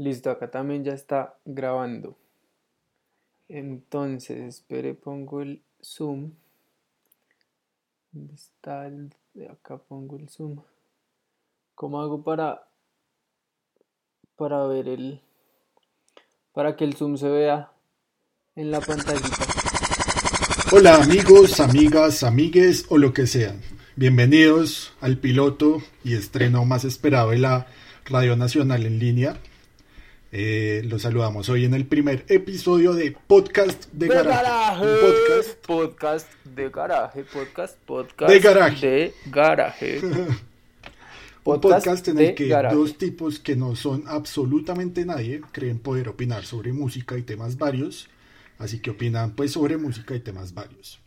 Listo, acá también ya está grabando. Entonces, espere, pongo el zoom. ¿Dónde está el de acá pongo el zoom? ¿Cómo hago para para ver el para que el zoom se vea en la pantallita? Hola amigos, amigas, amigues o lo que sean. Bienvenidos al piloto y estreno más esperado de la Radio Nacional en línea. Eh, los saludamos hoy en el primer episodio de Podcast de, De Garaje. garaje, podcast podcast de garaje, podcast, podcast De garaje. de garaje. Un podcast en el que garaje. dos tipos que no son absolutamente nadie creen poder opinar sobre música y temas varios, así que opinan pues sobre música y temas varios.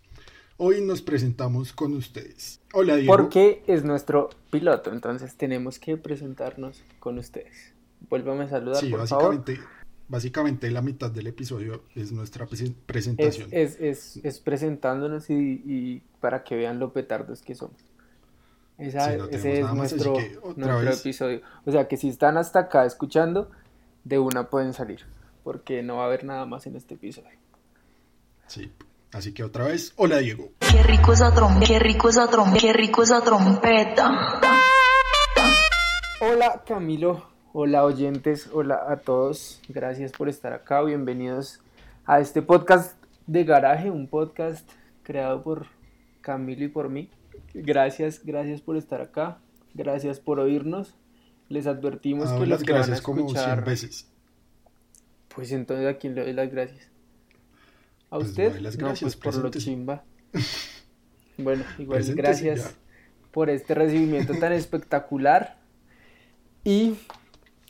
Hoy nos presentamos con ustedes. Hola Diego. Porque es nuestro piloto, entonces tenemos que presentarnos con ustedes. Vuélvame a saludar, Sí, por favor. básicamente, básicamente la mitad del episodio es nuestra presen- Es, presentación. es, es, es presentándonos y, y para que vean lo petardos que somos. Esa- Sí, no tenemos ese es más, nuestro, que nuestro vez. episodio. O sea que si están hasta acá escuchando, de una pueden salir, porque no va a haber nada más en este episodio. Sí. Así que otra vez, hola Diego. Qué rico esa trompeta, qué rico esa trompeta, qué rico esa trompeta. Hola Camilo, hola oyentes, hola a todos, gracias por estar acá, bienvenidos a este podcast de garaje, un podcast creado por Camilo y por mí. Gracias, gracias por estar acá, gracias por oírnos. Les advertimos Ah, que las los que van a gracias como 100 escuchar, veces. pues entonces a quién le doy las gracias. ¿A Pues usted? no, las no, gracias, pues por lo chimba. Bueno, igual gracias ya. por este recibimiento tan espectacular. Y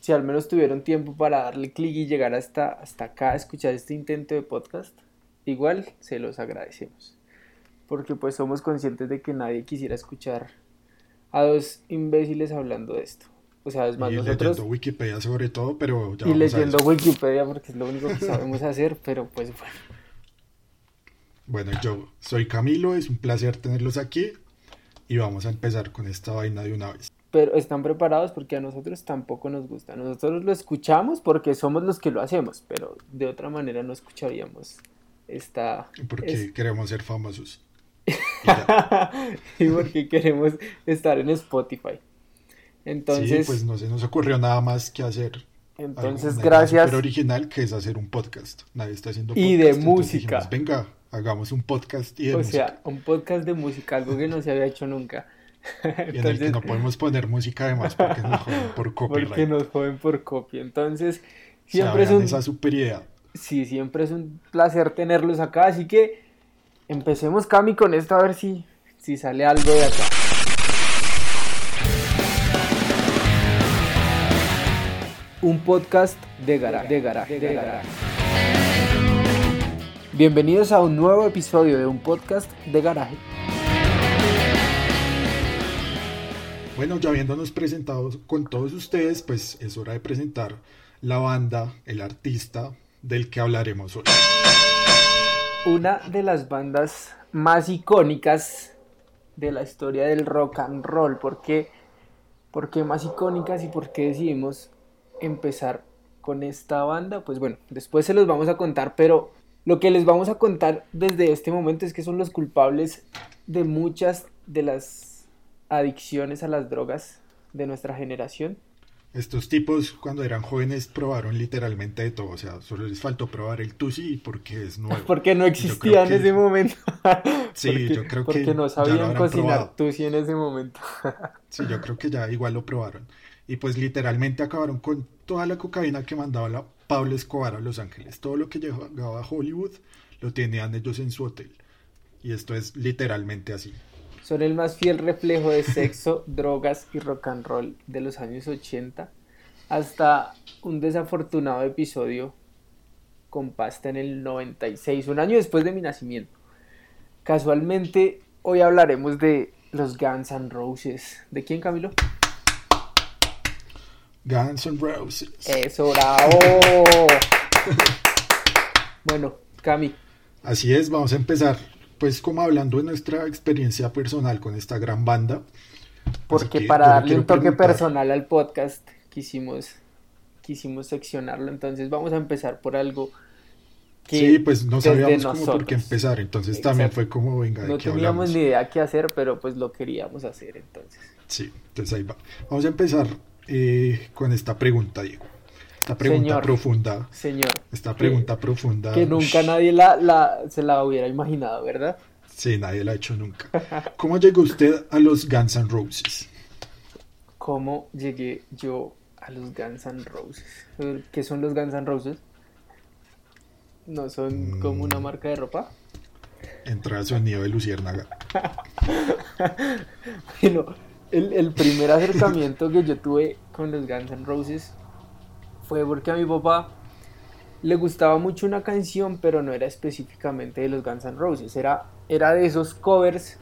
si al menos tuvieron tiempo para darle clic y llegar hasta, hasta acá a escuchar este intento de podcast, igual se los agradecemos. Porque pues somos conscientes de que nadie quisiera escuchar a dos imbéciles hablando de esto. O sea, es más, y nosotros leyendo Wikipedia sobre todo, pero ya y vamos a leyendo. Wikipedia porque es lo único que sabemos hacer, pero pues bueno. Bueno, yo soy Camilo, es un placer tenerlos aquí y vamos a empezar con esta vaina de una vez. Pero están preparados porque a nosotros tampoco nos gusta. Nosotros lo escuchamos porque somos los que lo hacemos, pero de otra manera no escucharíamos esta... Porque es- queremos ser famosos. Y y porque queremos estar en Spotify. Entonces, sí, pues no se nos ocurrió nada más que hacer. entonces gracias. súper original que es hacer un podcast. Nadie está haciendo Y podcast. de entonces música. dijimos, Venga, hagamos un podcast y de O música. sea, un podcast de música, algo que no se había hecho nunca. y en el que no podemos poner música además porque nos joden por copyright. porque nos joden por copia. Entonces, siempre es un... esa. Sí, siempre es un placer tenerlos acá, así que empecemos Cami con esto a ver si, si sale algo de acá. Un podcast de garaje, de garaje, de garaje. Bienvenidos a un nuevo episodio de un podcast de garaje. Bueno, ya habiéndonos presentado con todos ustedes, pues es hora de presentar la banda, el artista del que hablaremos hoy. Una de las bandas más icónicas de la historia del rock and roll. ¿Por qué, ¿Por qué más icónicas y por qué decidimos empezar con esta banda? Pues bueno, después se los vamos a contar, pero lo que les vamos a contar desde este momento es que son los culpables de muchas de las adicciones a las drogas de nuestra generación. Estos tipos cuando eran jóvenes probaron literalmente de todo, o sea, solo les faltó probar el Tusi porque es nuevo. Porque no existía en que- ese momento. Sí, Porque- yo creo que Porque no sabían cocinar tusi en ese momento. Sí, yo creo que ya igual lo probaron. Y pues literalmente acabaron con toda la cocaína que mandaba la Pablo Escobar a Los Ángeles. Todo lo que llegaba a Hollywood lo tenían ellos en su hotel. Y esto es literalmente así. Son el más fiel reflejo de sexo, drogas y rock and roll de los años 80 hasta un desafortunado episodio con pasta en el 96, un año después de mi nacimiento. Casualmente, hoy hablaremos de los Guns N' Roses. ¿De quién, Camilo? Guns N' Roses. Eso, bravo. bueno, Cami, Así es, vamos a empezar pues como hablando de nuestra experiencia personal con esta gran banda. Así porque que para darle un toque preguntar- personal al podcast quisimos quisimos seccionarlo, entonces vamos a empezar por algo que Sí, pues no sabíamos cómo por qué empezar, entonces también fue como, venga, ¿de No qué teníamos hablamos? ni idea qué hacer, pero pues lo queríamos hacer entonces. Sí, entonces ahí va. Vamos a empezar eh, con esta pregunta, Diego. Esta pregunta Señor. profunda, Señor. esta que- pregunta profunda. Que nunca nadie la, la, se la hubiera imaginado, ¿verdad? Sí, nadie la ha hecho nunca. ¿Cómo llegó usted a los Guns N' Roses? ¿Cómo llegué yo a los Guns N' Roses? ¿Qué son los Guns N' Roses? ¿No son como una Mm. marca de ropa? Entra el sonido de Luciérnaga. Bueno, el, el primer acercamiento que yo tuve con los Guns N' Roses porque a mi papá le gustaba mucho una canción, pero no era específicamente de los Guns N' Roses. Era, era de esos covers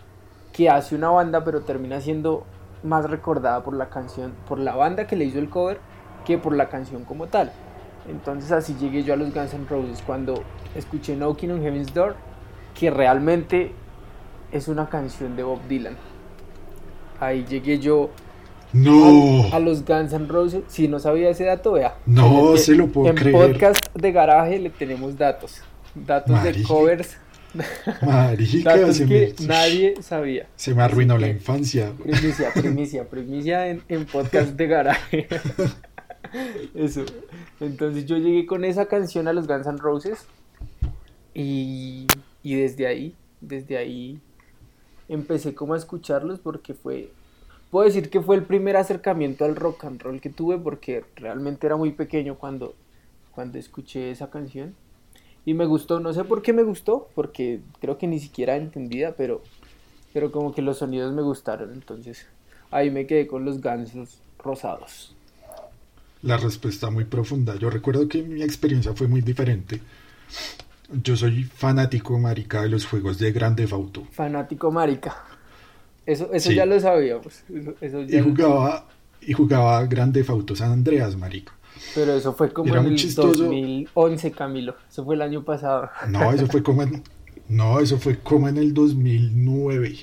que hace una banda, pero termina siendo más recordada por la canción, por la banda que le hizo el cover, que por la canción como tal. Entonces así llegué yo a los Guns N' Roses cuando escuché Knocking on Heaven's Door, que realmente es una canción de Bob Dylan. Ahí llegué yo No, a, a los Guns N' Roses. Si no sabía ese dato, vea. No, En- se lo puedo en creer. podcast de garaje le tenemos datos. Datos de covers. marica, Datos se que me, nadie sabía. se me arruinó Así la que- infancia. Primicia, primicia, primicia en, en podcast de garaje. Eso. Entonces yo llegué con esa canción a los Guns N' Roses. Y, y desde ahí, desde ahí empecé como a escucharlos porque fue, puedo decir que fue el primer acercamiento al rock and roll que tuve porque realmente era muy pequeño cuando, cuando escuché esa canción. Y me gustó, no sé por qué me gustó, porque creo que ni siquiera entendida, pero, pero como que los sonidos me gustaron, entonces ahí me quedé con los gansos rosados. La respuesta muy profunda. Yo recuerdo que mi experiencia fue muy diferente. Yo soy fanático, marica, de los juegos de Grande Auto. Fanático marica. Eso, eso Sí. ya lo sabíamos. Eso, eso ya Y lo- jugaba, y jugaba Grande Auto San Andreas, marica. Pero eso fue como Era en el chistoso. 2011, Camilo. Eso fue el año pasado. No, eso fue como en, no, eso fue como en el 2009.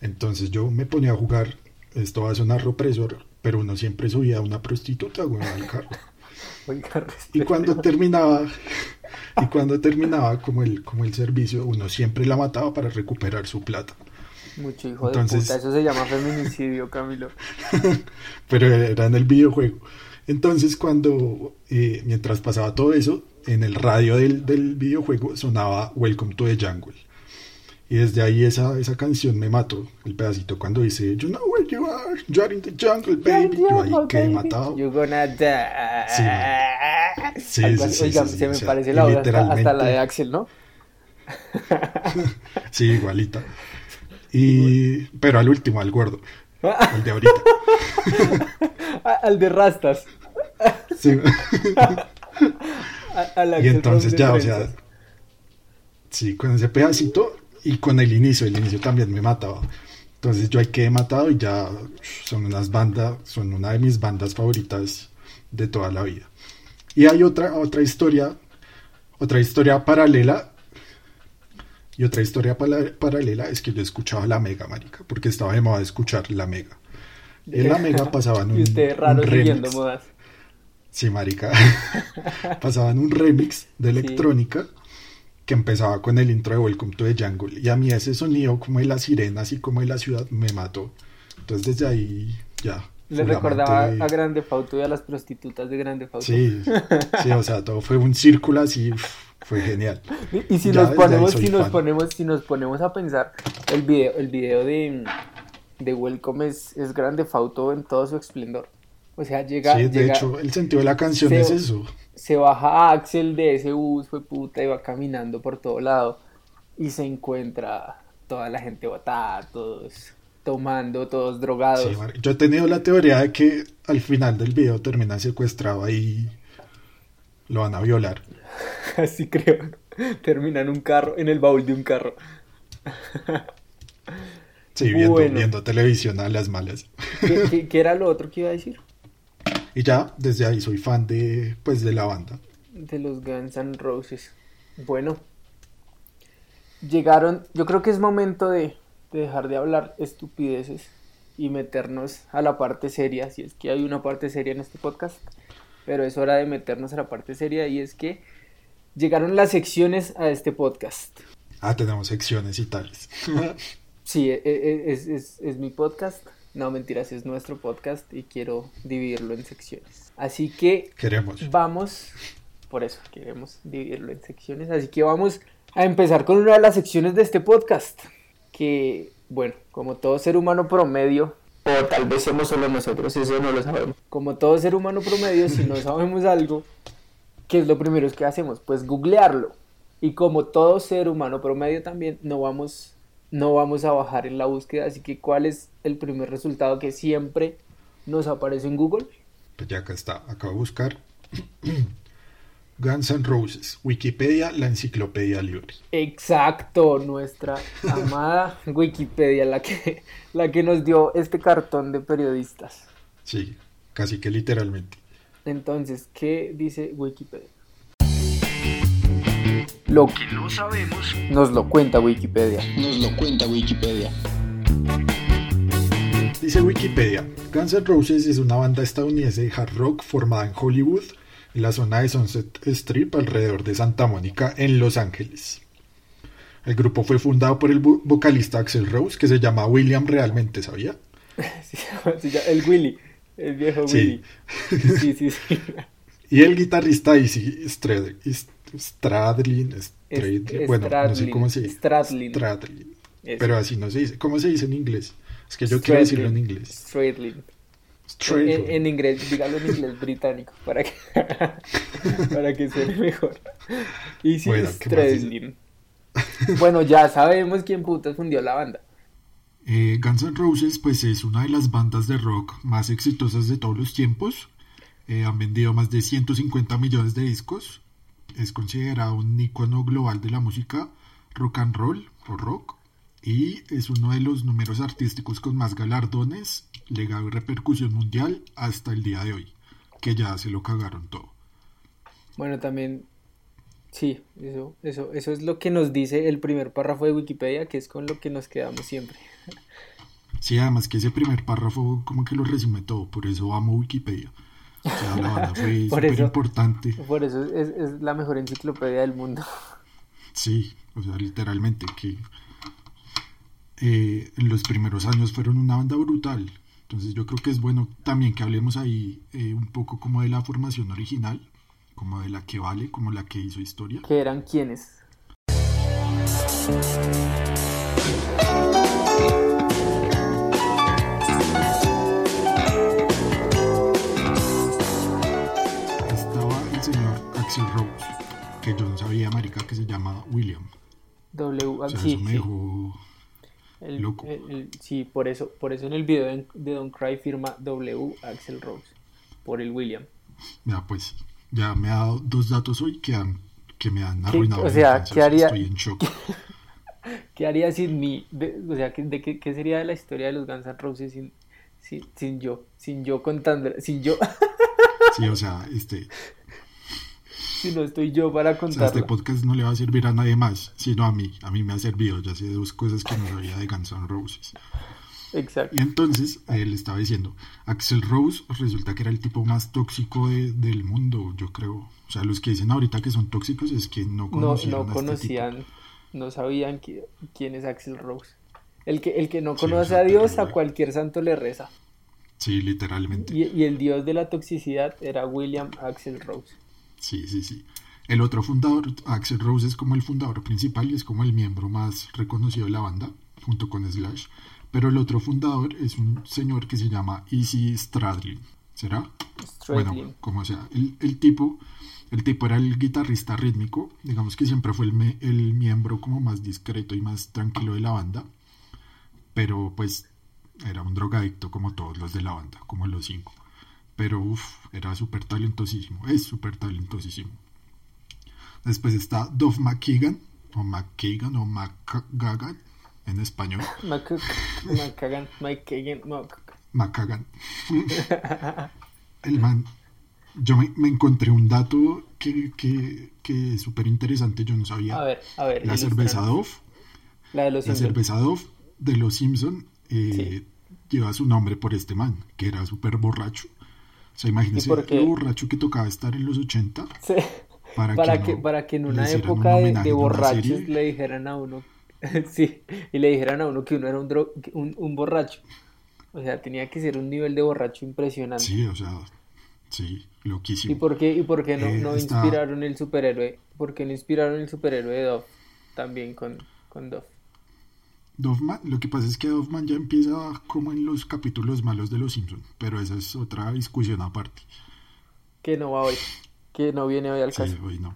Entonces yo me ponía a jugar, esto va a sonar represor, pero uno siempre subía a una prostituta, güey, al carro. Oiga, Y respete. cuando terminaba, y cuando terminaba como el, como el servicio, uno siempre la mataba para recuperar su plata. Mucho hijo Entonces- de puta. Eso se llama feminicidio, Camilo. pero era en el videojuego. Entonces cuando, eh, mientras pasaba todo eso, en el radio del, del videojuego sonaba Welcome to the Jungle. Y desde ahí esa, esa canción me mató, el pedacito cuando dice, You know where you are, you are in the jungle, baby. Yo ahí quedé matado. You're gonna die. Sí, sí, sí, sí, se o me sea, parece la voz hasta, hasta la de Axel, ¿no? Sí, igualita. Y, pero al último, al gordo, al de ahorita. Al de rastas. Sí. A- Y entonces ya, o sea, sí, con ese pedacito y con el inicio, el inicio también me mataba. Entonces yo ahí quedé matado y ya son unas bandas, son una de mis bandas favoritas de toda la vida. Y hay otra, otra historia, otra historia paralela. Y otra historia paralela es que yo escuchaba la Mega, marica, porque estaba de moda escuchar la Mega. En la Mega pasaban un, Y usted raro un remix. modas. Sí, marica. Pasaban un remix de Sí. electrónica que empezaba con el intro de Welcome to the Jungle. Y a mí ese sonido como de la sirena, así como de la ciudad, me mató. Entonces desde ahí ya. Le recordaba de- a Grande Fauto y a las prostitutas de Grande Fauto. Sí, sí, o sea, todo fue un círculo así, fue genial. Y, si Ya nos ahí ponemos, si nos fan. ponemos, si nos ponemos a pensar, el video, el video de, de Welcome es, es Grande Fauto en todo su esplendor. O sea, llega, Sí, de llega- hecho, el sentido de la canción se- es eso. se baja Axel de ese bus, fue puta, y va caminando por todo lado y se encuentra toda la gente botada, todos tomando, todos drogados. Sí, Yo he tenido la teoría de que al final del video termina secuestrado y lo van a violar. Así creo. Termina en un carro, en el baúl de un carro. Sí, viendo, Bueno. viendo televisión a las malas. ¿Qué, qué- qué era lo otro que iba a decir? Y ya, desde ahí soy fan de, pues, de la banda. De los Guns N' Roses. Bueno, llegaron. Yo creo que es momento de, de dejar de hablar estupideces y meternos a la parte seria, si es que hay una parte seria en este podcast, pero es hora de meternos a la parte seria y es que llegaron las secciones a este podcast. Ah, tenemos secciones y tales. Sí, e- e- es, es- es mi podcast. No, mentiras, es nuestro podcast y quiero dividirlo en secciones. Así que Queremos. vamos, por eso queremos dividirlo en secciones. Así que vamos a empezar con una de las secciones de este podcast. Que, bueno, como todo ser humano promedio, o tal vez somos solo nosotros, eso no lo sabemos. Como todo ser humano promedio, si no sabemos algo, ¿qué es lo primero que hacemos? Pues googlearlo. Y como todo ser humano promedio también, no vamos, no vamos a bajar en la búsqueda. Así que, ¿cuál es el primer resultado que siempre nos aparece en Google? Pues ya acá está. Acabo de buscar. Guns N' Roses. Wikipedia, la enciclopedia libre. Exacto, nuestra amada Wikipedia, la que, la que nos dio este cartón de periodistas. Sí, casi que literalmente. Entonces, ¿qué dice Wikipedia? Lo que no sabemos nos lo cuenta Wikipedia. Nos lo cuenta Wikipedia. Dice Wikipedia, Guns N' Roses es una banda estadounidense de hard rock formada en Hollywood, en la zona de Sunset Strip, alrededor de Santa Mónica, en Los Ángeles. El grupo fue fundado por el vo- vocalista Axel Rose, que se llama William realmente, ¿sabía? Sí, se llama el Willy, el viejo. Willy. Sí, sí, sí. Y el guitarrista Izzy Stradlin, Stradlin, bueno, no sé cómo se dice. Stradlin. Stradlin. Pero así no se dice. ¿Cómo se dice en inglés? Es que yo quiero decirlo en inglés. Stradlin. En, en inglés, dígalo en inglés británico para que, para que suene mejor. Y sí, Bueno. Stradlin. Bueno, ya sabemos quién putas fundió la banda. Eh, Guns N' Roses pues es una de las bandas de rock más exitosas de todos los tiempos. Eh, han vendido más de 150 millones de discos. Es considerado un icono global de la música rock and roll o rock. Y es uno de los números artísticos con más galardones, legado y repercusión mundial hasta el día de hoy. Que ya se lo cagaron todo. Bueno, también, sí, eso, eso, eso es lo que nos dice el primer párrafo de Wikipedia, que es con lo que nos quedamos siempre. Sí, además que ese primer párrafo como que lo resume todo. Por eso amo Wikipedia. O sea, la banda fue súper importante. Por eso es, es la mejor enciclopedia del mundo. Sí, o sea, literalmente que eh, en los primeros años fueron una banda brutal. Entonces yo creo que es bueno también que hablemos ahí eh, un poco como de la formación original, como de la que vale, como la que hizo historia. Que eran quienes. Señor Axel Rose, que yo no sabía, marica, que se llama William. W, O sea, sí, eso me sí. dejó... El- Loco. el- el- sí, por eso, por eso en el video de, de Don't Cry firma W Axel Rose, por el William. Ya, pues, ya me ha dado dos datos hoy que, han, que me han ¿Qué- arruinado. o sea, ¿qué haría- Estoy en shock. ¿Qué haría sin mí? De- o sea, ¿qué, de qué, qué sería de la historia de los Guns N' Roses sin, sin, sin yo? Sin yo contando, sin yo, Sí, o sea, este, si no estoy yo para O sea, este podcast no le va a servir a nadie más, sino a mí. A mí me ha servido, ya sé dos cosas que no sabía de Guns N' Roses. Exacto. Y entonces, él estaba diciendo, Axel Rose resulta que era el tipo más tóxico de- del mundo, yo creo. O sea, los que dicen ahorita que son tóxicos es que no No, conocían no a este tipo. conocían, no sabían qui- quién es Axel Rose. El que, el que no conoce a Dios, a cualquier santo le reza. Sí, literalmente. Y, y el dios de la toxicidad era William Axel Rose. Sí, sí, sí. El otro fundador, Axel Rose, es como el fundador principal y es como el miembro más reconocido de la banda, junto con Slash. Pero el otro fundador es un señor que se llama Easy Stradlin. ¿Será? Stradlin. Bueno, como sea, el, el tipo, el tipo era el guitarrista rítmico, digamos que siempre fue el, me- el miembro como más discreto y más tranquilo de la banda, pero pues era un drogadicto como todos los de la banda, como los cinco. Pero uff, era súper talentosísimo, es súper talentosísimo. Después está Dove McKagan, o McKagan, o McGagan en español, Mac- McKagan. El man, yo me, me encontré un dato que, que, que es súper interesante, yo no sabía. A ver, a ver. la cerveza Dove, La de los la cerveza Dove de los Simpson eh, lleva su nombre por este man, que era súper borracho. O sea, imagínense por qué? lo borracho que tocaba estar en los 80 Sí. para, Para que, que, no para que en una hicieran un época de, de borrachos le dijeran a uno, sí, y le dijeran a uno que uno era un, dro- un, un borracho. O sea, tenía que ser un nivel de borracho impresionante. Sí, o sea, sí, loquísimo. ¿Y por qué, y por qué no, Eh, no está- inspiraron el superhéroe? ¿Por qué no inspiraron el superhéroe de Dove? También con, con Dove. Doffman, lo que pasa es que Doffman ya empieza como en los capítulos malos de Los Simpsons, pero esa es otra discusión aparte. Que no va hoy. Que no viene hoy al Sí, caso. hoy no.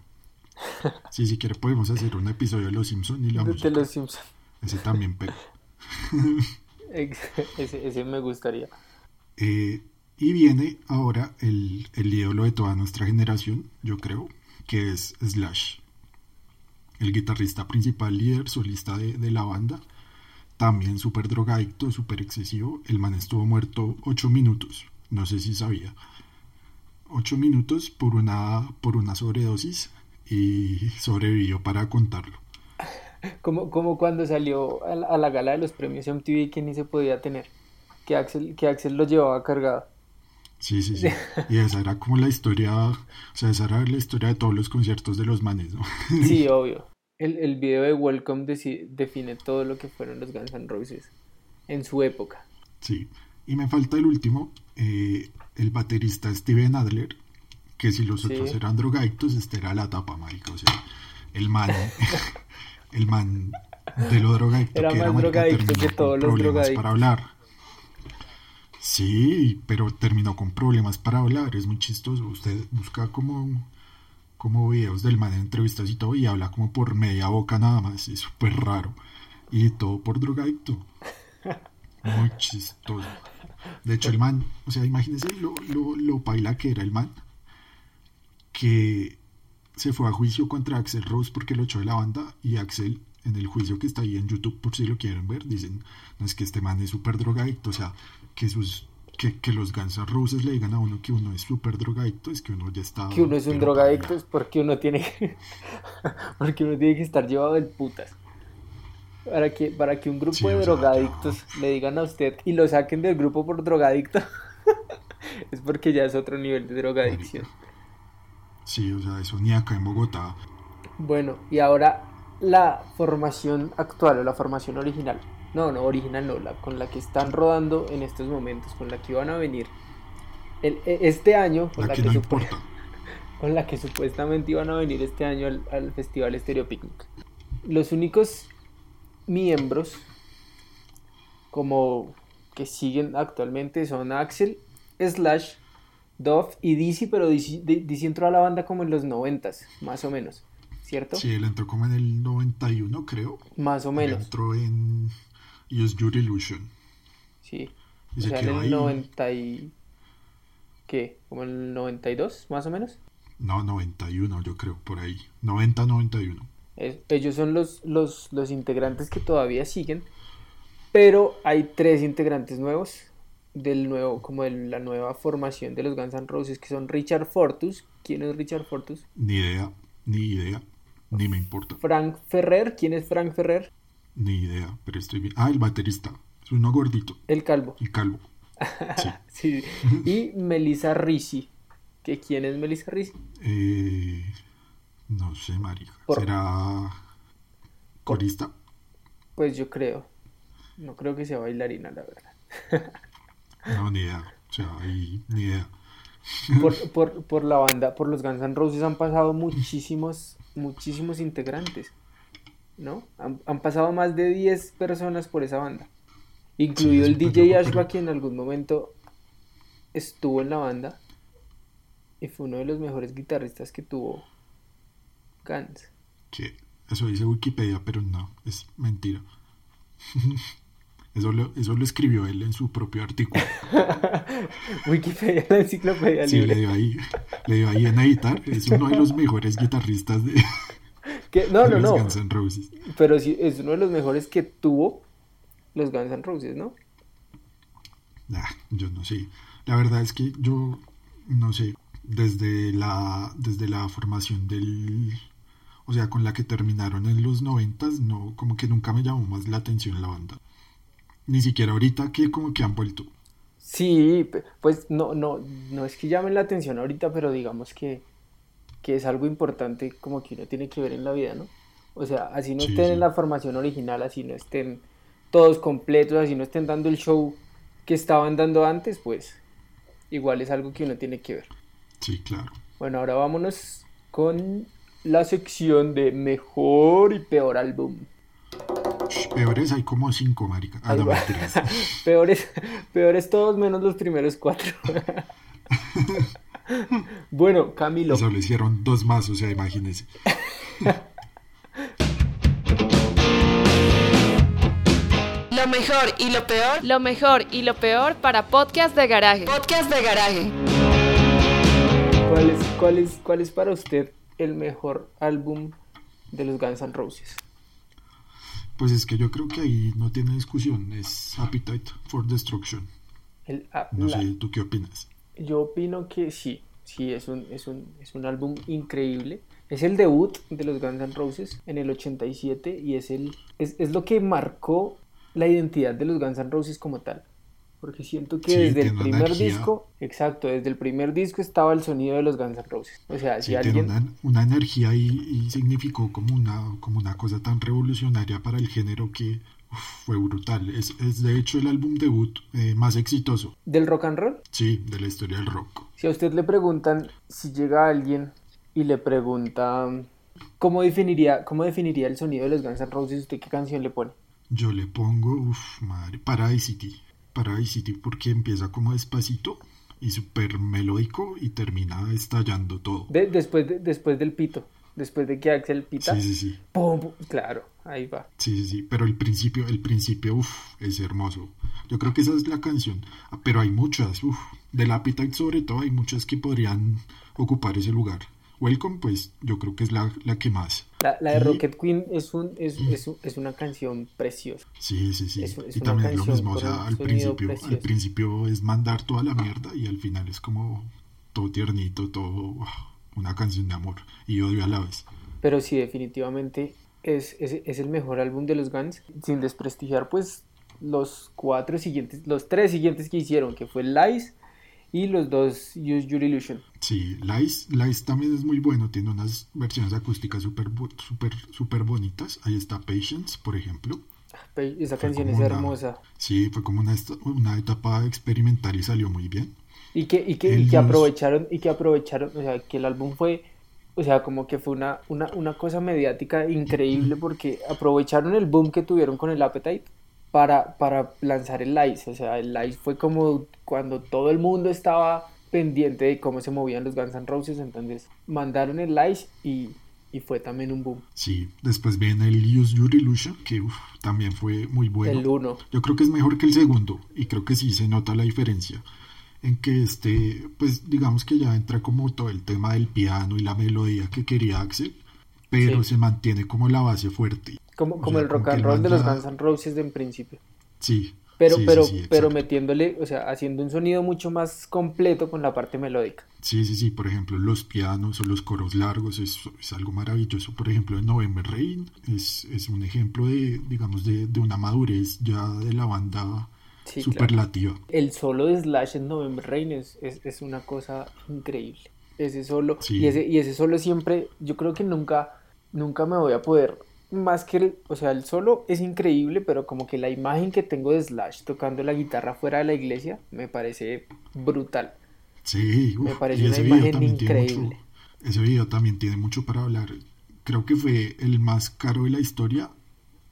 Sí, si quiere podemos hacer un episodio de Los Simpsons y la De, música. los Simpsons. Ese también. Ese, ese me gustaría. Eh, y viene ahora el, el ídolo de toda nuestra generación, yo creo, que es Slash. El guitarrista principal, líder, solista de, de la banda. También súper drogadicto, súper excesivo. El man estuvo muerto ocho minutos. No sé si sabía. Ocho minutos por una, por una sobredosis y sobrevivió para contarlo. Como, como cuando salió a la, a la gala de los premios MTV que ni se podía tener. Que Axel, que Axel lo llevaba cargado. Sí, sí, sí. Y esa era como la historia, o sea, esa era la historia de todos los conciertos de los manes, ¿no? Sí, obvio. El, el video de Welcome define todo lo que fueron los Guns N' Roses en su época. Sí. Y me falta el último, eh, el baterista Steven Adler, que si los Sí. otros eran drogadictos, este era la tapa, marica. O sea, el man, el man de lo drogadicto Era que era, más marica, drogadicto terminó que con todos los problemas drogadictos. para hablar. Sí, pero terminó con problemas para hablar, es muy chistoso. Usted busca como, como videos del man en entrevistas y todo y habla como por media boca nada más, es súper raro. Y todo por drogadicto. Muy chistoso. De hecho, el man, o sea, imagínense lo, lo, lo paila que era el man, que se fue a juicio contra Axel Rose porque lo echó de la banda y Axel en el juicio que está ahí en YouTube por si lo quieren ver dicen no es que este man es súper drogadicto o sea que sus que, que los Guns N' Roses le digan a uno que uno es súper drogadicto es que uno ya está Que uno es un drogadicto es porque uno tiene que, porque uno tiene que estar llevado del putas. Para que, para que un grupo Sí, de sea, drogadictos le digan a usted y lo saquen del grupo por drogadicto, es porque ya es otro nivel de drogadicción. sí o sea eso ni acá en Bogotá Bueno, y ahora la formación actual o la formación original. No, no, original no, la con la que están rodando en estos momentos, con la que iban a venir el- e- este año, con la la, que no con la que supuestamente iban a venir este año al, al Festival Stereo Picnic. Los únicos miembros como que siguen actualmente son Axel, Slash, Dove y Dizzy, pero Dizzy, Di- Dizzy entró a la banda como en los noventas, más o menos, ¿cierto? sí él entró como en el 91 creo Más o Él menos, entró en Use Your Illusion sí. y O se sea, en el ahí 90 y... ¿Qué? ¿Como en el 92, más o menos? no 91 yo creo por ahí 90 91 Es- ellos son los, los, los integrantes que todavía siguen, pero hay tres integrantes nuevos del nuevo, como de la nueva formación de los Guns N' Roses, que son Richard Fortus. ¿Quién es Richard Fortus? Ni idea, ni idea, ni me importa, Frank Ferrer. ¿Quién es Frank Ferrer? Ni idea, pero estoy bien. Ah, el baterista, es uno gordito El calvo. y calvo. Sí. Sí. Y Melissa Ricci. ¿Que ¿Quién es Melissa Ricci? Eh, no sé, marica. Por- ¿Será corista? Pues yo creo. No creo que sea bailarina, la verdad. No, ni idea. O sea, ahí, ni idea. por, por, por la banda, por los Guns N' Roses han pasado muchísimos, muchísimos integrantes, ¿no? Han, han pasado más de 10 personas por esa banda, incluido Sí, el DJ Ashba, que en algún momento estuvo en la banda y fue uno de los mejores guitarristas que tuvo Guns. Que eso dice Wikipedia, pero no, es mentira. Eso lo, eso lo escribió él en su propio artículo. Wikipedia, la enciclopedia Sí, le dio ahí, le dio ahí en editar. Es uno de los mejores guitarristas de, Que- no, no, los no, Guns N' Roses. pero sí es uno de los mejores que tuvo los Guns N' Roses, ¿no? Nah, yo no sé. La verdad es que yo no sé. Desde la, desde la formación del. O sea, con la que terminaron en los noventas, no, como que nunca me llamó más la atención la banda. Ni siquiera ahorita que como que han vuelto. Sí, pues no, no, no es que llamen la atención ahorita, pero digamos que, que es algo importante como que uno tiene que ver en la vida, ¿no? O sea, así no Sí, estén sí. en la formación original, así no estén todos completos, así no estén dando el show que estaban dando antes, pues igual es algo que uno tiene que ver. Sí, claro. Bueno, ahora vámonos con la sección de mejor y peor álbum. Peores hay como cinco, marica. Ah, no. Peores, peores todos menos los primeros cuatro. Bueno, Camilo, Solo hicieron dos más, o sea, imagínense. Lo mejor y lo peor. Lo mejor y lo peor para podcast de garaje. Podcast de garaje. ¿cuál es, cuál es, cuál es para usted el mejor álbum de los Guns N' Roses? Pues es que yo creo que ahí no tiene discusión. Es Appetite for Destruction. El, No la- sé, ¿tú qué opinas? Yo opino que sí, sí, es un, es un, es un álbum increíble. Es el debut de los Guns N' Roses en el 87 y es, el, es, es lo que marcó la identidad de los Guns N' Roses como tal. Porque siento que Sí, desde el primer energía. disco, exacto, desde el primer disco estaba el sonido de los Guns N' Roses. O sea, si Sí, tiene alguien... una, una energía y, y significó como una, como una cosa tan revolucionaria para el género que fue brutal. Es, es de hecho el álbum debut eh, más exitoso, Del rock and roll, sí, de la historia del rock. Si a usted le preguntan, si llega alguien y le pregunta cómo definiría, cómo definiría el sonido de los Guns N' Roses, ¿usted qué canción le pone? Yo le pongo, uff, madre, Paradise City. Paradise City porque empieza como despacito y súper melódico y termina estallando todo. De- después, de- después del pito, después de que Axel pita, Sí, sí, sí. ¡pum! pum, claro, ahí va. Sí, sí, sí, pero el principio, el principio, uff, es hermoso. Yo creo que esa es la canción, Ah, pero hay muchas, uff, del Appetite sobre todo, hay muchas que podrían ocupar ese lugar. Welcome, pues, yo creo que es la, la que más. La, la de Y- Rocket Queen es, un, es, es, es una canción preciosa. Sí, sí, sí. Es- es y también es lo mismo, o sea, al principio, al principio es mandar toda la mierda y al final es como todo tiernito, todo, ah, una canción de amor y odio a la vez. Pero sí, definitivamente es, es, es el mejor álbum de los Guns, sin desprestigiar pues los cuatro siguientes, los tres siguientes que hicieron, que fue Lies y los dos Use Your Illusion. Sí, Lies, Lies también es muy bueno, tiene unas versiones acústicas súper súper súper bonitas. Ahí está Patience, por ejemplo. Pe- Esa canción es como una- hermosa. Sí, fue como una, una etapa experimental y salió muy bien. Y que, y que, y que aprovecharon, y que aprovecharon, o sea, que el álbum fue, o sea, como que fue una, una, una cosa mediática increíble porque aprovecharon el boom que tuvieron con el Appetite para, para lanzar el Lies. O sea, el Lies fue como cuando todo el mundo estaba pendiente de cómo se movían los Guns N' Roses, entonces mandaron el Lies y, y fue también un boom. Sí, después viene el Use Your Illusion, que uf, también fue muy bueno. El uno. Yo creo que es mejor que el segundo y creo que sí se nota la diferencia en que este, pues digamos que ya entra como todo el tema del piano y la melodía que quería Axel, pero Sí. se mantiene como la base fuerte. Como, O como sea, el rock and roll de los Guns N' Roses en principio. Sí. Pero, sí, pero, sí, pero metiéndole, o sea, haciendo un sonido mucho más completo con la parte melódica. Sí, sí, sí, por ejemplo, los pianos o los coros largos es, es algo maravilloso. Por ejemplo, en November Rain es, es un ejemplo de, digamos, de, de una madurez ya de la banda Sí, claro. superlativa. El solo de Slash en November Rain es, es, es una cosa increíble. Ese solo, Sí. y, ese, y ese solo siempre, yo creo que nunca, nunca me voy a poder, más que, el- o sea, el solo es increíble, pero como que la imagen que tengo de Slash tocando la guitarra fuera de la iglesia me parece brutal. Sí, Me parece una imagen increíble. mucho, ese video también tiene mucho para hablar. Creo que fue el más caro de la historia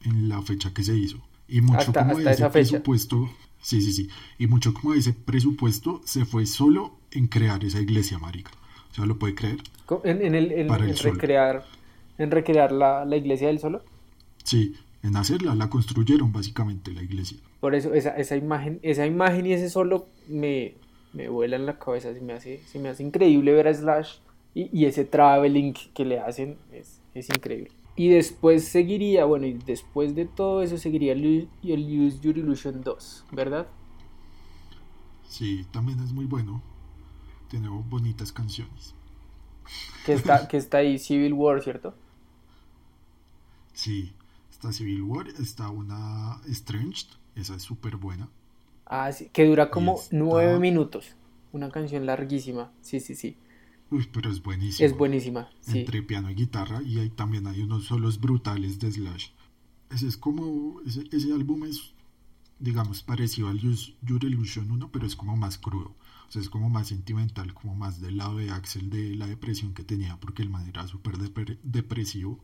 en la fecha que se hizo. Y mucho Hasta- como hasta de ese esa fecha. presupuesto, sí, sí, sí. Y mucho como ese presupuesto se fue solo en crear esa iglesia, marica. O sea, lo puede creer. En, en el, en- Para en recrear, en recrear la, la iglesia del solo. Sí, en hacerla, la construyeron básicamente la iglesia. Por eso esa, esa imagen, esa imagen y ese solo me, me vuela en la cabeza, se me hace, se me hace increíble ver a Slash y, y ese traveling que le hacen es, es increíble. Y después seguiría, bueno, y después de todo eso seguiría el, Use- el Use Your Illusion 2, ¿verdad? Sí, también es muy bueno. Tiene bonitas canciones. Que está, que está ahí Civil War, ¿cierto? Sí, está Civil War, está una Estranged esa es súper buena. Ah, sí, que dura como está- nueve minutos. Una canción larguísima. Sí, sí, sí. Uy, pero es buenísimo. Es buenísima. Sí. Entre piano y guitarra y ahí también hay unos solos brutales de Slash. Ese es como, ese, ese álbum es, digamos, parecido al Your Illusion 1, pero es como más crudo. O sea, es como más sentimental, como más del lado de Axel de la depresión que tenía, porque el man era súper depre- depresivo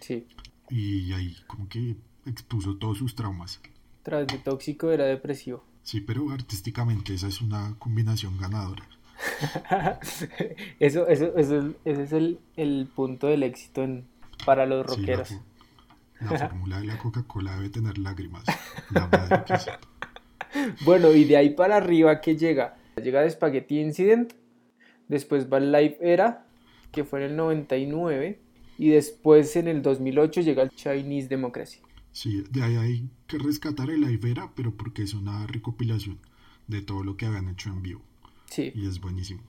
Sí. y ahí como que expuso todos sus traumas. Tras de tóxico era depresivo. Sí, pero artísticamente esa es una combinación ganadora. eso, eso, eso es, ese es el, el punto del éxito en, para los Sí, la, rockeros. la fórmula de la Coca-Cola debe tener lágrimas. La madre que. Bueno, y de ahí para arriba, ¿qué llega? Llega de Spaghetti Incident, después va el Live Era, que fue en el 99, y después en el 2008 llega el Chinese Democracy. Sí, de ahí hay que rescatar el Ivera, pero porque es una recopilación de todo lo que habían hecho en vivo Sí, y es buenísimo.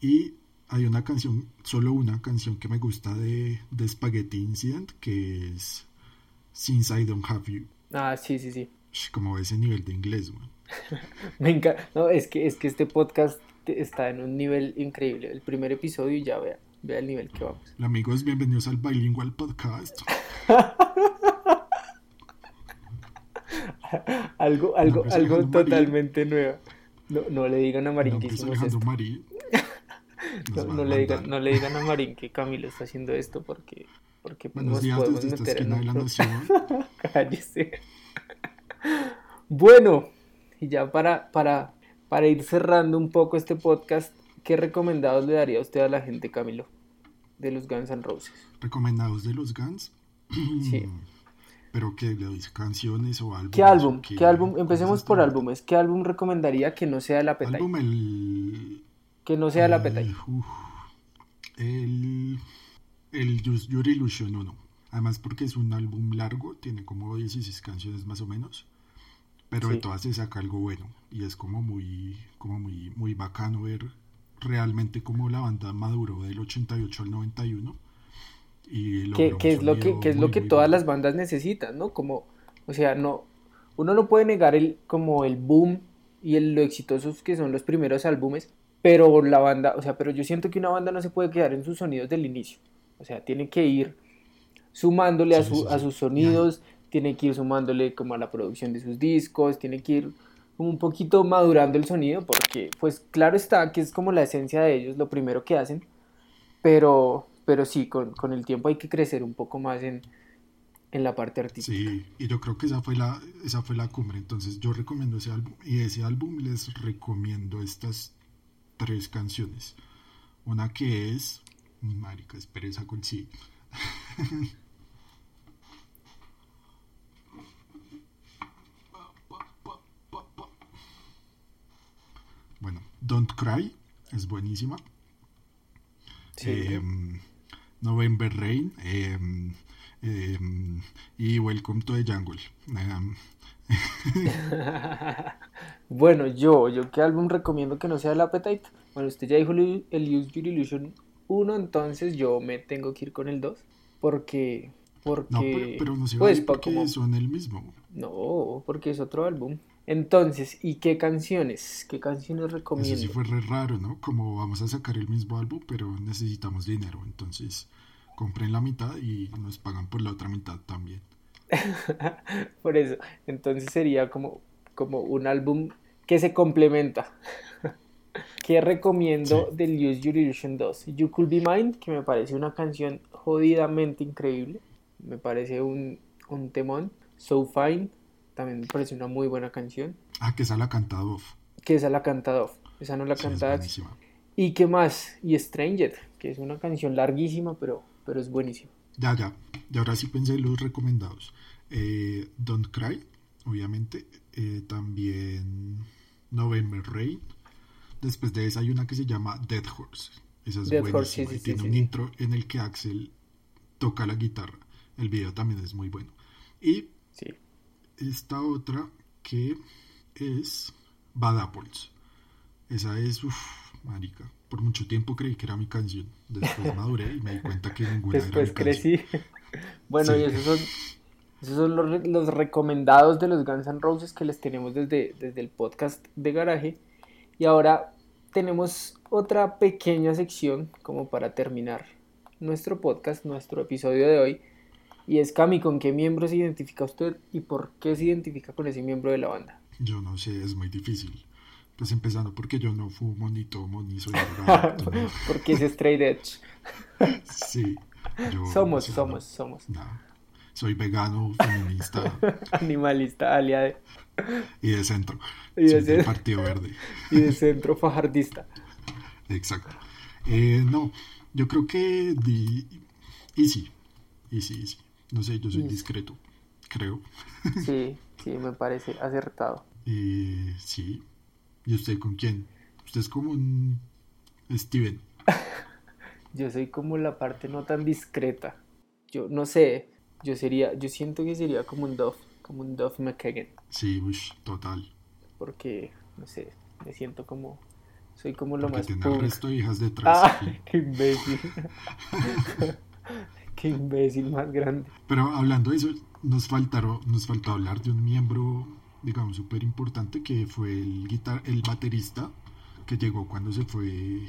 Y hay una canción, solo una canción que me gusta de, de Spaghetti Incident, que es Since I Don't Have You. ah, sí, sí, sí. Como ese nivel de inglés, man. Me encanta. No, es que, es que este podcast está en un nivel increíble. El primer episodio y ya vea, vea el nivel que vamos. Hola, amigos, bienvenidos al Bilingual Podcast. Algo, algo, nombre es algo totalmente nuevo. No, no le digan a Marín que nombre es hicimos esto. Nos No, no a le digan, mandar. no le digan a Marín que Camilo está haciendo esto porque, porque Buenos nos días podemos meter en. Cállese. Bueno, y ya para, para, para ir cerrando un poco este podcast, ¿qué recomendados le daría usted a la gente, Camilo, de los Guns N' Roses? Recomendados de los Guns. Sí. Pero que le doy canciones o álbumes. ¿Qué álbum? qué- ¿Qué álbum? Empecemos por álbumes. ¿Qué álbum recomendaría que no sea el Appetite? Álbum el Que no sea el Eh, Appetite. uf, el, el Use Your Illusion 1. Además porque es un álbum largo, tiene como 16 canciones más o menos. Pero Sí. de todas se saca algo bueno. Y es como muy, como muy, muy bacano ver realmente cómo la banda maduró del 88 al 91. Y que, es lo que, que es lo que todas las bandas necesitan, ¿no? Como, o sea, no, uno no puede negar el, como el boom y el, lo exitosos que son los primeros álbumes, pero la banda, o sea, pero yo siento que una banda no se puede quedar en sus sonidos del inicio, o sea, tiene que ir sumándole a, su- sí, a sus sonidos, tiene que ir sumándole como a la producción de sus discos, tiene que ir como un poquito madurando el sonido, porque pues claro está que es como la esencia de ellos, lo primero que hacen, pero, pero sí, con, con el tiempo hay que crecer un poco más en, en la parte artística. Sí, y yo creo que esa fue la, esa fue la cumbre. Entonces yo recomiendo ese álbum. Y ese álbum les recomiendo estas tres canciones. Una que es. Marica, espera esa con sí. Bueno, Don't Cry es buenísima. Sí. Em, November Rain em, em, y Welcome to the Jungle. Em, Bueno, yo, yo qué álbum recomiendo que no sea el Appetite. Bueno, usted ya dijo el, el Use Your Illusion 1, entonces yo me tengo que ir con el 2. Porque, porque, no, pero, pero no se pues, porque como- son el mismo. no, porque es otro álbum. Entonces, ¿y qué canciones? ¿Qué canciones Eso recomiendo? sí fue re raro, ¿no? Como vamos a sacar el mismo álbum, pero necesitamos dinero. Entonces, compren la mitad y nos pagan por la otra mitad también. Por eso, entonces sería como, como un álbum que se complementa. ¿Qué recomiendo Sí. del Use Your Illusion 2? You Could Be Mine, que me parece una canción jodidamente increíble. Me parece un, un temón. So Fine, también me parece una muy buena canción. Ah, que esa la canta Dove. Que esa la canta Dove. Esa no la Sí, es canta buenísima. ¿Y qué más? Y Stranger, que es una canción larguísima, pero, pero es buenísima. Ya, ya. Y ahora sí pensé en los recomendados. Eh, Don't Cry, obviamente. Eh, también November Rain. Después de esa hay una que se llama Dead Horse. Esa es Dead Horse, sí, sí, y tiene un intro en el que Axel toca la guitarra. El video también es muy bueno. Y Sí. Esta otra que es Bad Apples. Esa es, uff, marica. Por mucho tiempo creí que era mi canción. Después maduré y me di cuenta que ninguna era mi Después canción. crecí. bueno, Sí. y esos son Esos son los, los recomendados de los Guns N' Roses que les tenemos desde, desde el podcast de garaje. Y ahora tenemos otra pequeña sección como para terminar nuestro podcast, nuestro episodio de hoy. Y es Cami, ¿con qué miembro se identifica usted y por qué se identifica con ese miembro de la banda? Yo no sé, es muy difícil. Pues empezando porque yo no fumo ni tomo ni soy drogadicto, ¿no? Porque es straight edge. Sí. yo, Somos, somos, somos. no, soy vegano, feminista Animalista, aliade y de centro. Y de del centro. Partido Verde. y de centro fajardista. Exacto. Eh, no, yo creo que di... Easy. Easy, easy. No sé, yo soy discreto, creo. Sí, sí, me parece acertado. Eh, sí. ¿Y usted con quién? Usted es como un Steven. Yo soy como la parte no tan discreta. Yo no sé, yo sería, yo siento que sería como un Duff, como un Duff McKagan, Sí, ush, total. porque no sé, me siento como soy como lo Porque más tiene resto de hijas detrás. Ah, qué imbécil. Qué imbécil más grande. Pero hablando de eso, nos faltaron, nos faltó hablar de un miembro, digamos, súper importante que fue el guitar el baterista que llegó cuando se fue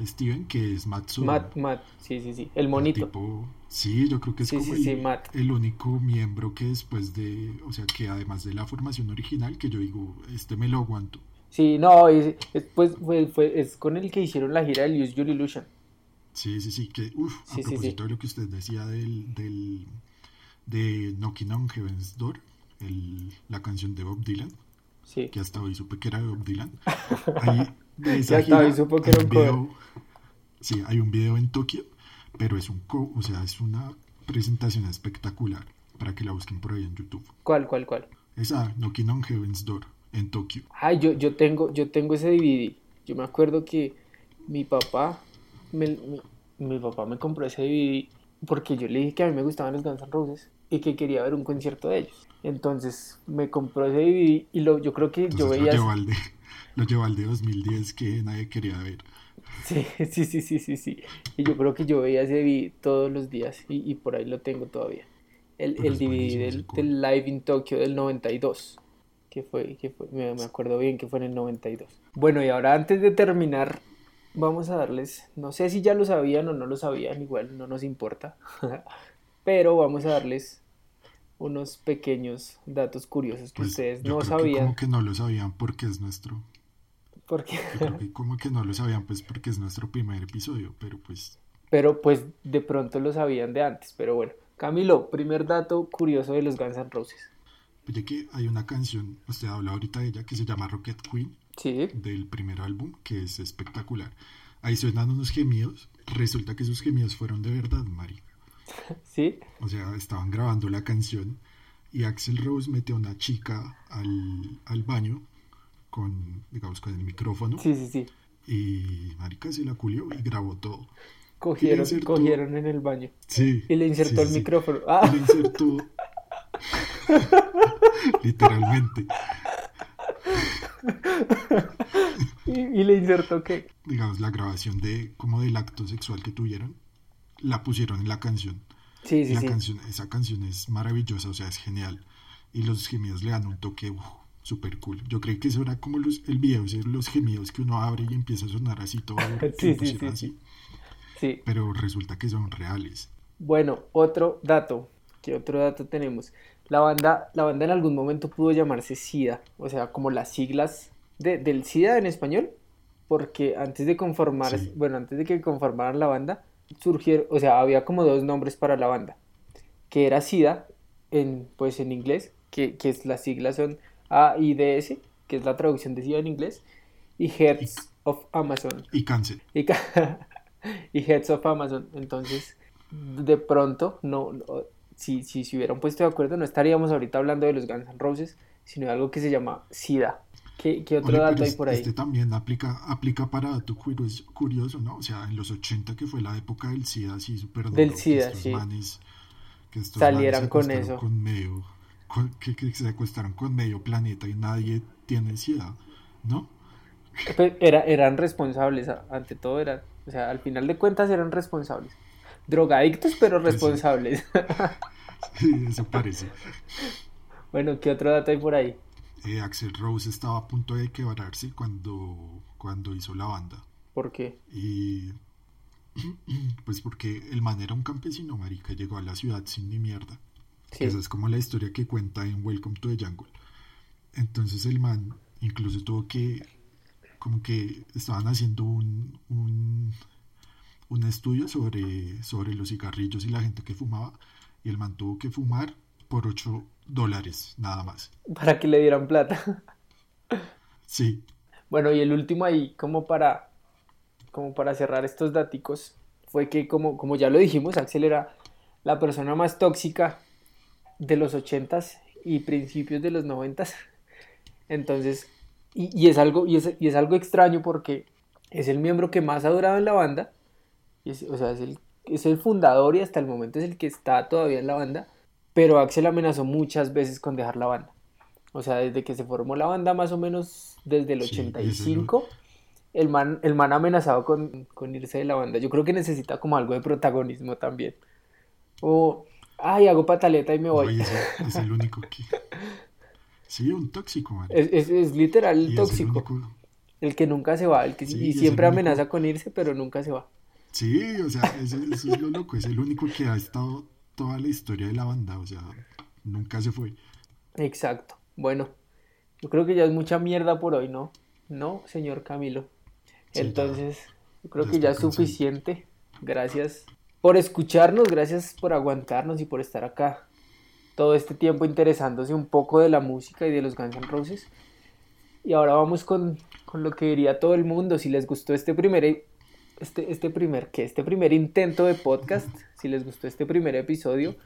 Steven, que es Matt Sorum. Matt, Matt, sí, sí, sí, el El monito. tipo- sí, yo creo que es Sí, como sí, el, el único miembro que después de, o sea, que además de la formación original, que yo digo, este me lo aguanto. Sí, no, es, es, pues, fue, fue- es con el que hicieron la gira del Use Your Illusion. Sí, sí, sí, que, uff, a Sí, sí, sí. propósito de lo que usted decía del, del de Knocking on Heaven's Door, el- la canción de Bob Dylan, Sí. que hasta hoy supe que era de Bob Dylan. Ahí, de esa hasta hoy supo que era un video, sí, hay un video en Tokio, pero es un, co- o sea, es una presentación espectacular para que la busquen por ahí en YouTube. ¿Cuál, cuál, cuál? Esa, Knocking on Heaven's Door, en Tokio. Ay, yo, yo tengo, yo tengo ese DVD. Yo me acuerdo que mi papá, me, mi papá me compró ese DVD porque yo le dije que a mí me gustaban los Guns N' Roses y que quería ver un concierto de ellos. Entonces me compró ese DVD y lo, yo creo que yo veía... lo llevó al de, lo llevó al de 2010 que nadie quería ver. Sí, sí, sí, sí, sí, sí. Y yo creo que yo veía ese DVD todos los días y, y por ahí lo tengo todavía. El, el DVD del Live in Tokyo del 92. Que fue, que fue, me, me acuerdo bien que fue en el 92. Bueno, y ahora antes de terminar, vamos a darles, no sé si ya lo sabían o no lo sabían, igual no nos importa. Pero vamos a darles unos pequeños datos curiosos que Pues ustedes no que sabían. como que no lo sabían porque es nuestro. Porque... Como que no lo sabían pues porque es nuestro primer episodio, pero pues Pero pues de pronto lo sabían de antes. Pero bueno, Camilo, primer dato curioso de los Guns N' Roses. oye que hay una canción, usted habla ahorita de ella que se llama Rocket Queen Sí, del primer álbum, que es espectacular. Ahí suenan unos gemidos, resulta que esos gemidos fueron de verdad, Mari. sí. O sea, estaban grabando la canción y Axel Rose metió a una chica al, al baño con, digamos, con el micrófono Sí, sí, sí. y Marica se la culió y grabó todo. Cogieron, insertó- cogieron en el baño. Sí. Y le insertó sí, el sí. micrófono. Y Ah, le insertó. Literalmente. y, y le insertó qué. Digamos, la grabación de como del acto sexual que tuvieron, la pusieron en la canción. Sí, sí, la sí. canción, esa canción es maravillosa, o sea, es genial. Y los gemidos le dan un toque uf, súper cool. Yo creí que eso era como los, el video, o sea, los gemidos que uno abre y empieza a sonar así todo. que Sí, sí, sí, así. Sí. Pero resulta que son reales. Bueno, otro dato. ¿Qué otro dato tenemos? La banda, la banda en algún momento pudo llamarse SIDA, o sea, como las siglas de, del SIDA en español, porque antes de conformar, Sí. bueno, antes de que conformaran la banda, surgieron, o sea, había como dos nombres para la banda, que era SIDA, en, pues en inglés, que, que es, las siglas son AIDS, que es la traducción de SIDA en inglés, y Heads of Amazon, Y cáncer. y, ca- y Heads of Amazon. Entonces, de pronto, no, no- si, si se hubieran puesto de acuerdo, no estaríamos ahorita hablando de los Guns N' Roses, sino de algo que se llama SIDA. ¿Qué, qué otro Oye, dato hay por ahí? Este también aplica, aplica para dato curioso, curioso, ¿no? O sea, en los 80 que fue la época del SIDA, así súper duro, Del que SIDA, sí. manes- que Salieran con eso. Con medio, con- que, que se acuestaron con medio planeta y nadie tiene SIDA, ¿no? Pues, era, eran responsables, ante todo eran, o sea, al final de cuentas eran responsables. Drogadictos, pero Pues sí. responsables. Sí, eso parece. Bueno, ¿qué otro dato hay por ahí? Eh, Axel Rose estaba a punto de quebrarse cuando, cuando hizo la banda. ¿Por qué? Y pues porque el man era un campesino, marica, llegó a la ciudad sin ni mierda. Sí. Esa es como la historia que cuenta en Welcome to the Jungle. Entonces el man incluso tuvo que, como que estaban haciendo un, un, un estudio sobre, sobre los cigarrillos y la gente que fumaba. Y el man tuvo que fumar por 8 dólares, nada más. Para que le dieran plata. Sí, Bueno, y el último ahí, como para, como para cerrar estos daticos, fue que como, como ya lo dijimos, Axel era la persona más tóxica de los ochentas y principios de los noventas. Entonces, y, y es algo, y es, y es algo extraño porque es el miembro que más ha durado en la banda. es- o sea, es el, es el fundador y hasta el momento es el que está todavía en la banda. Pero Axel amenazó muchas veces con dejar la banda. O sea, desde que se formó la banda, más o menos desde el Sí, eso es lo- 85, el man, el man ha amenazado con, con irse de la banda. Yo creo que necesita como algo de protagonismo también. O, ay, hago pataleta y me voy. Ese es el único que... Sí, un tóxico, man. Es, es- es literal el tóxico. único- El que nunca se va, el que Sí, y el siempre amenaza con irse, pero nunca se va. Sí, o sea, eso, eso es lo loco, es el único que ha estado toda la historia de la banda, o sea, nunca se fue. Exacto. Bueno, yo creo que ya es mucha mierda por hoy, ¿no? No, señor Camilo. Sí, ya. Entonces, yo creo Ya que ya es cansado. suficiente. Gracias por escucharnos, gracias por aguantarnos y por estar acá todo este tiempo interesándose un poco de la música y de los Guns N' Roses. Y ahora vamos con, con lo que diría todo el mundo. Si les gustó este primer, este, este primer, ¿qué? Este primer intento de podcast, si les gustó este primer episodio,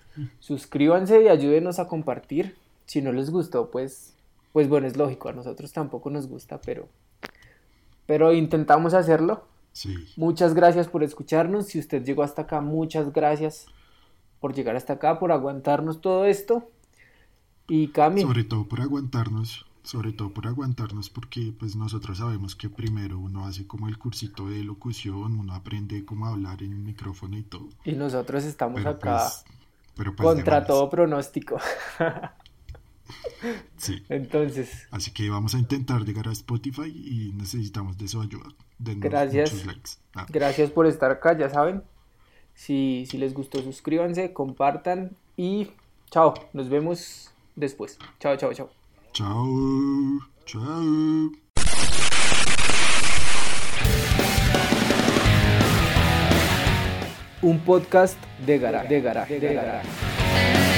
suscríbanse y ayúdenos a compartir. Si no les gustó, pues, pues bueno, es lógico, a nosotros tampoco nos gusta, pero, pero intentamos hacerlo. Sí, Muchas gracias por escucharnos. Si usted llegó hasta acá, muchas gracias por llegar hasta acá, por aguantarnos todo esto. Y Cami, sobre todo por aguantarnos, sobre todo por aguantarnos porque pues nosotros sabemos que primero uno hace como el cursito de locución, uno aprende cómo hablar en el micrófono y todo. y nosotros estamos Pero acá pues, pero pues contra todo pronóstico. Sí. Entonces, Así que vamos a intentar llegar a Spotify y necesitamos de su ayuda. Denos Gracias. muchos likes. Ah, gracias por estar acá, ya saben. Si, si les gustó, suscríbanse, compartan y chao. Nos vemos después. Chao, chao, chao. Chao. Chao. Un podcast de garaje, de garaje, de garaje.